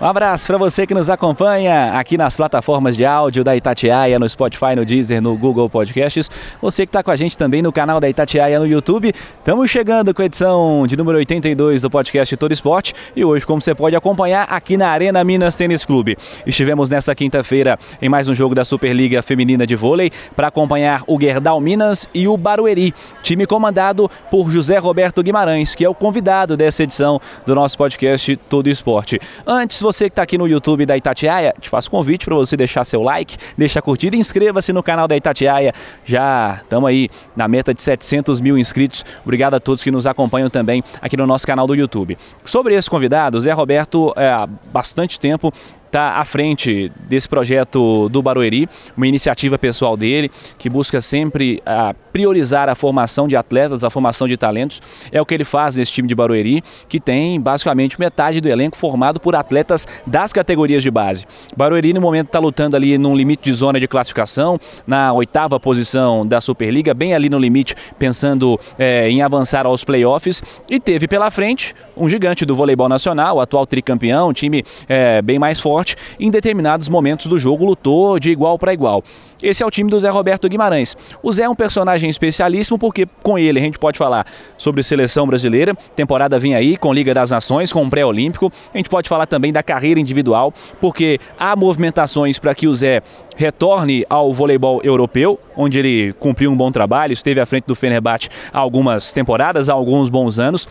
Um abraço para você que nos acompanha aqui nas plataformas de áudio da Itatiaia, no Spotify, no Deezer, no Google Podcasts. Você que está com a gente também no canal da Itatiaia no YouTube. Estamos chegando com a edição de número 82 do podcast Todo Esporte e hoje, como você pode acompanhar, aqui na Arena Minas Tênis Clube. Estivemos nessa quinta-feira em mais um jogo da Superliga Feminina de Vôlei para acompanhar o Gerdau Minas e o Barueri, time comandado por José Roberto Guimarães, que é o convidado dessa edição do nosso podcast Todo Esporte. Antes, você que está aqui no YouTube da Itatiaia, te faço convite para você deixar seu like, deixar curtida e inscreva-se no canal da Itatiaia. Já estamos aí na meta de 700 mil inscritos. Obrigado a todos que nos acompanham também aqui no nosso canal do YouTube. Sobre esse convidado, o Zé Roberto, é, há bastante tempo está à frente desse projeto do Barueri, uma iniciativa pessoal dele que busca sempre a, ah, priorizar a formação de atletas, a formação de talentos. É o que ele faz nesse time de Barueri, que tem basicamente metade do elenco formado por atletas das categorias de base. Barueri no momento está lutando ali num limite de zona de classificação, na oitava posição da Superliga, bem ali no limite, pensando é, em avançar aos playoffs e teve pela frente um gigante do voleibol nacional, o atual tricampeão, um time é, bem mais forte em determinados momentos do jogo lutou de igual para igual. Esse é o time do Zé Roberto Guimarães. O Zé é um personagem especialíssimo porque com ele a gente pode falar sobre seleção brasileira, temporada vem aí com Liga das Nações, com pré-olímpico. A gente pode falar também da carreira individual, porque há movimentações para que o Zé retorne ao voleibol europeu, onde ele cumpriu um bom trabalho, esteve à frente do Fenerbahçe algumas temporadas, há alguns bons anos.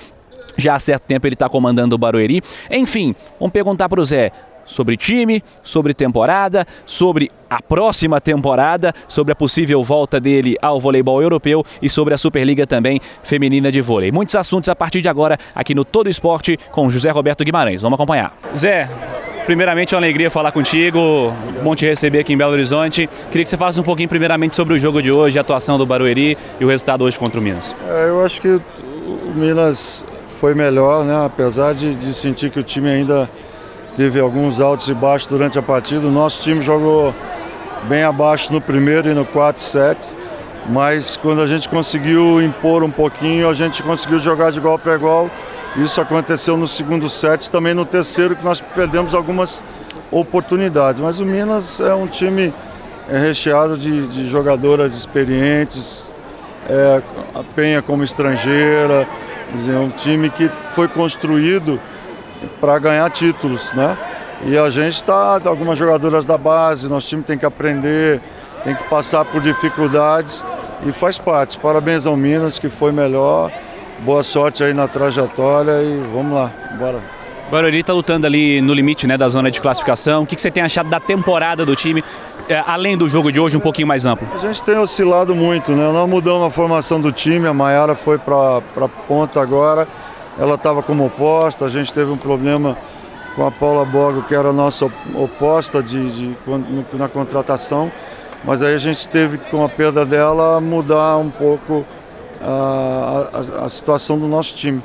Já há certo tempo ele está comandando o Barueri. Enfim, vamos perguntar para o Zé sobre time, sobre temporada, sobre a próxima temporada, sobre a possível volta dele ao voleibol europeu e sobre a Superliga também feminina de vôlei. Muitos assuntos a partir de agora aqui no Todo Esporte com José Roberto Guimarães. Vamos acompanhar. Zé, primeiramente é uma alegria falar contigo, bom te receber aqui em Belo Horizonte. Queria que você falasse um pouquinho primeiramente sobre o jogo de hoje, a atuação do Barueri e o resultado hoje contra o Minas. É, eu acho que o Minas foi melhor, né? apesar de, de sentir que o time ainda teve alguns altos e baixos durante a partida. O nosso time jogou bem abaixo no primeiro e no quarto set, mas quando a gente conseguiu impor um pouquinho, a gente conseguiu jogar de igual para igual. Isso aconteceu no segundo set, também no terceiro, que nós perdemos algumas oportunidades. Mas o Minas é um time é, recheado de, de jogadoras experientes, é, a Penha como estrangeira, é um time que foi construído para ganhar títulos, né? E a gente está, algumas jogadoras da base, nosso time tem que aprender, tem que passar por dificuldades e faz parte. Parabéns ao Minas, que foi melhor. Boa sorte aí na trajetória e vamos lá, bora. Barueri está lutando ali no limite né, da zona de classificação. O que, que você tem achado da temporada do time, é, além do jogo de hoje, um pouquinho mais amplo? A gente tem oscilado muito, né? Nós mudamos a formação do time, a Maiara foi para a ponta agora ela estava como oposta, a gente teve um problema com a Paula Bogo, que era a nossa oposta de, de, na contratação, mas aí a gente teve, com a perda dela, mudar um pouco a, a, a situação do nosso time.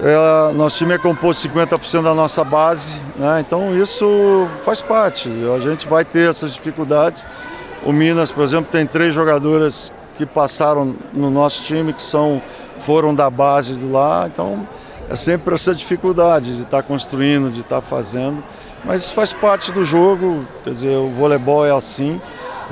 É, nosso time é composto 50% da nossa base, né? então isso faz parte. A gente vai ter essas dificuldades. O Minas, por exemplo, tem três jogadoras que passaram no nosso time, que são foram da base de lá, então é sempre essa dificuldade de estar tá construindo, de estar tá fazendo, mas faz parte do jogo, quer dizer, o voleibol é assim,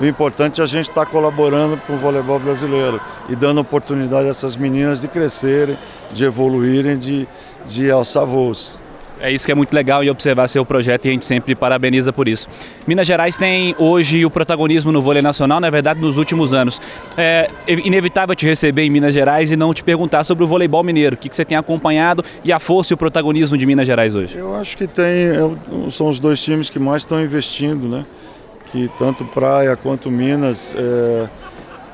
o importante é a gente estar tá colaborando com o voleibol brasileiro e dando oportunidade a essas meninas de crescerem, de evoluírem, de, de alçar voos. É isso que é muito legal e observar seu projeto e a gente sempre parabeniza por isso. Minas Gerais tem hoje o protagonismo no vôlei nacional, na verdade, nos últimos anos. É inevitável te receber em Minas Gerais e não te perguntar sobre o voleibol mineiro. O que você tem acompanhado e a força e o protagonismo de Minas Gerais hoje? Eu acho que tem, são os dois times que mais estão investindo, né? Que tanto Praia quanto Minas. É...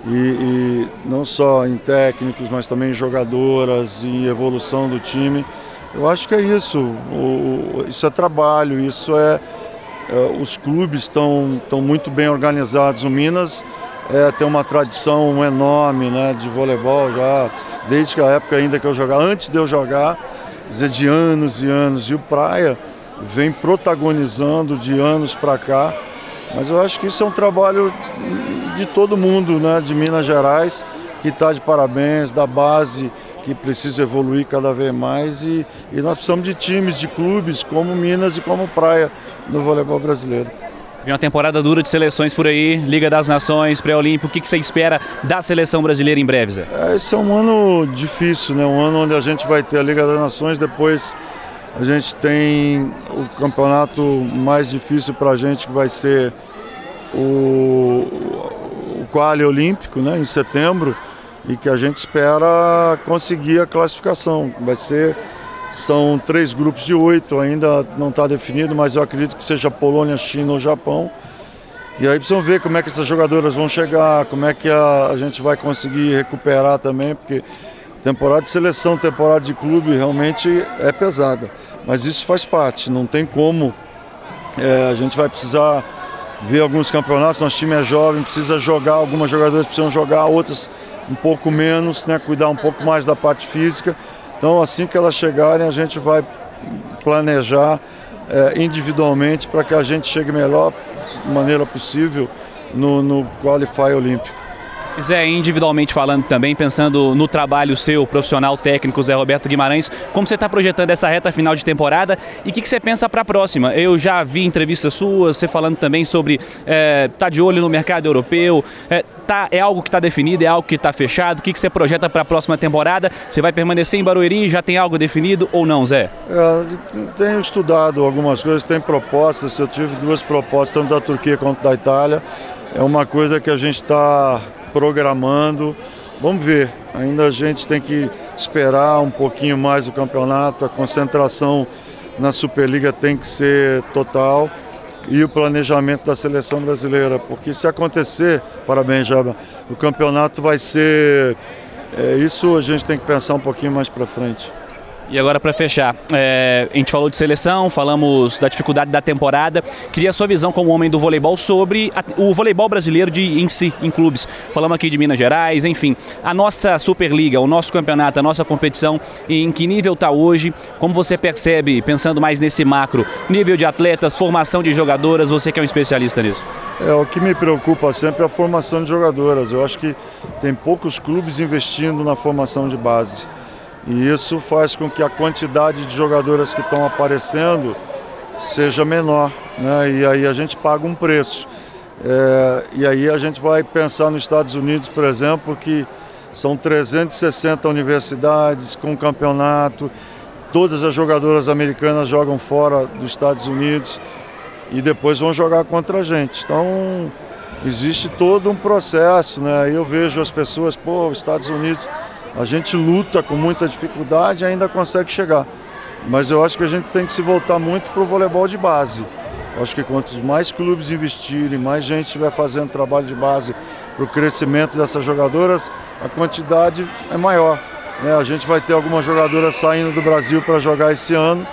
E, e, não só em técnicos, mas também em jogadoras, em evolução do time. Eu acho que é isso. O, isso é trabalho, isso é. é os clubes estão muito bem organizados. O Minas é, tem uma tradição enorme né, de voleibol já desde a época ainda que eu jogava, antes de eu jogar, dizer, de anos e anos. E o Praia vem protagonizando de anos para cá. Mas eu acho que isso é um trabalho de todo mundo, né, de Minas Gerais, que está de parabéns, da base que precisa evoluir cada vez mais e, e nós precisamos de times, de clubes como Minas e como Praia no voleibol brasileiro. Vem uma temporada dura de seleções por aí, Liga das Nações, pré-olímpico. O que, que você espera da seleção brasileira em breve, Zé? É, esse é um ano difícil, né? Um ano onde a gente vai ter a Liga das Nações, depois a gente tem o campeonato mais difícil para a gente, que vai ser o, o Quali Olímpico, né? Em setembro e que a gente espera conseguir a classificação. Vai ser são três grupos de oito, ainda não está definido, mas eu acredito que seja Polônia, China ou Japão. E aí precisam ver como é que essas jogadoras vão chegar, como é que a, a gente vai conseguir recuperar também, porque temporada de seleção, temporada de clube realmente é pesada. Mas isso faz parte, não tem como. É, a gente vai precisar ver alguns campeonatos, nosso time é jovem, precisa jogar, algumas jogadoras precisam jogar, outras um pouco menos, né, cuidar um pouco mais da parte física. Então, assim que elas chegarem, a gente vai planejar é, individualmente para que a gente chegue melhor maneira possível no, no Qualify Olímpico. Zé, individualmente falando também, pensando no trabalho seu, profissional técnico, Zé Roberto Guimarães, como você está projetando essa reta final de temporada e o que, que, você pensa para a próxima? Eu já vi entrevistas suas, você falando também sobre é, tá de olho no mercado europeu, é, tá, é algo que está definido, é algo que está fechado, o que, que você projeta para a próxima temporada? Você vai permanecer em Barueri, já tem algo definido ou não, Zé? É, tenho estudado algumas coisas, tem propostas, eu tive duas propostas, tanto da Turquia quanto da Itália, é uma coisa que a gente está programando. Vamos ver, ainda a gente tem que esperar um pouquinho mais o campeonato, a concentração na Superliga tem que ser total e o planejamento da seleção brasileira, porque se acontecer, parabéns, Jaba, o campeonato vai ser. É, isso a gente tem que pensar um pouquinho mais para frente. E agora para fechar, é, a gente falou de seleção, falamos da dificuldade da temporada. Queria a sua visão como homem do voleibol sobre a, o voleibol brasileiro de, em si, em clubes. Falamos aqui de Minas Gerais, enfim. A nossa Superliga, o nosso campeonato, a nossa competição, em que nível está hoje? Como você percebe, pensando mais nesse macro, nível de atletas, formação de jogadoras, você que é um especialista nisso? É, o que me preocupa sempre é a formação de jogadoras. Eu acho que tem poucos clubes investindo na formação de base. E isso faz com que a quantidade de jogadoras que estão aparecendo seja menor. Né? E aí a gente paga um preço. É, e aí a gente vai pensar nos Estados Unidos, por exemplo, que são 360 universidades com campeonato, todas as jogadoras americanas jogam fora dos Estados Unidos e depois vão jogar contra a gente. Então existe todo um processo, né? Eu vejo as pessoas, pô, os Estados Unidos a gente luta com muita dificuldade e ainda consegue chegar. Mas eu acho que a gente tem que se voltar muito para o voleibol de base. Eu acho que quanto mais clubes investirem, mais gente estiver fazendo trabalho de base para o crescimento dessas jogadoras, a quantidade é maior. Né? A gente vai ter algumas jogadoras saindo do Brasil para jogar esse ano.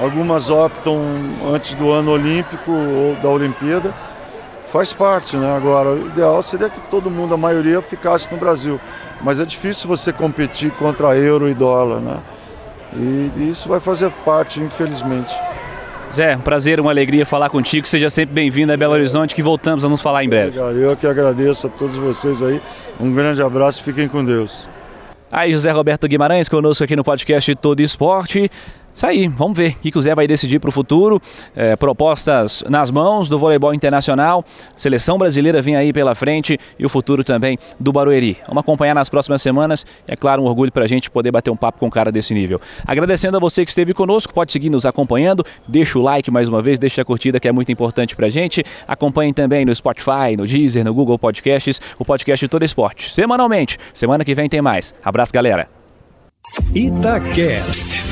Algumas optam antes do ano olímpico ou da Olimpíada. Faz parte, né? Agora, o ideal seria que todo mundo, a maioria, ficasse no Brasil. Mas é difícil você competir contra euro e dólar, né? E isso vai fazer parte, infelizmente. Zé, um prazer, uma alegria falar contigo. Seja sempre bem-vindo a Belo Horizonte, que voltamos a nos falar em breve. Eu que agradeço a todos vocês aí. Um grande abraço e fiquem com Deus. Aí, José Roberto Guimarães, conosco aqui no podcast Todo Esporte. Isso aí, vamos ver o que o Zé vai decidir para o futuro. É, propostas nas mãos do voleibol internacional, seleção brasileira vem aí pela frente e o futuro também do Barueri. Vamos acompanhar nas próximas semanas. É claro, um orgulho para a gente poder bater um papo com um cara desse nível. Agradecendo a você que esteve conosco, pode seguir nos acompanhando, deixa o like mais uma vez, deixa a curtida que é muito importante para a gente. Acompanhem também no Spotify, no Deezer, no Google Podcasts, o podcast Todo Esporte. Semanalmente, semana que vem tem mais. Abraço, galera. Itacast.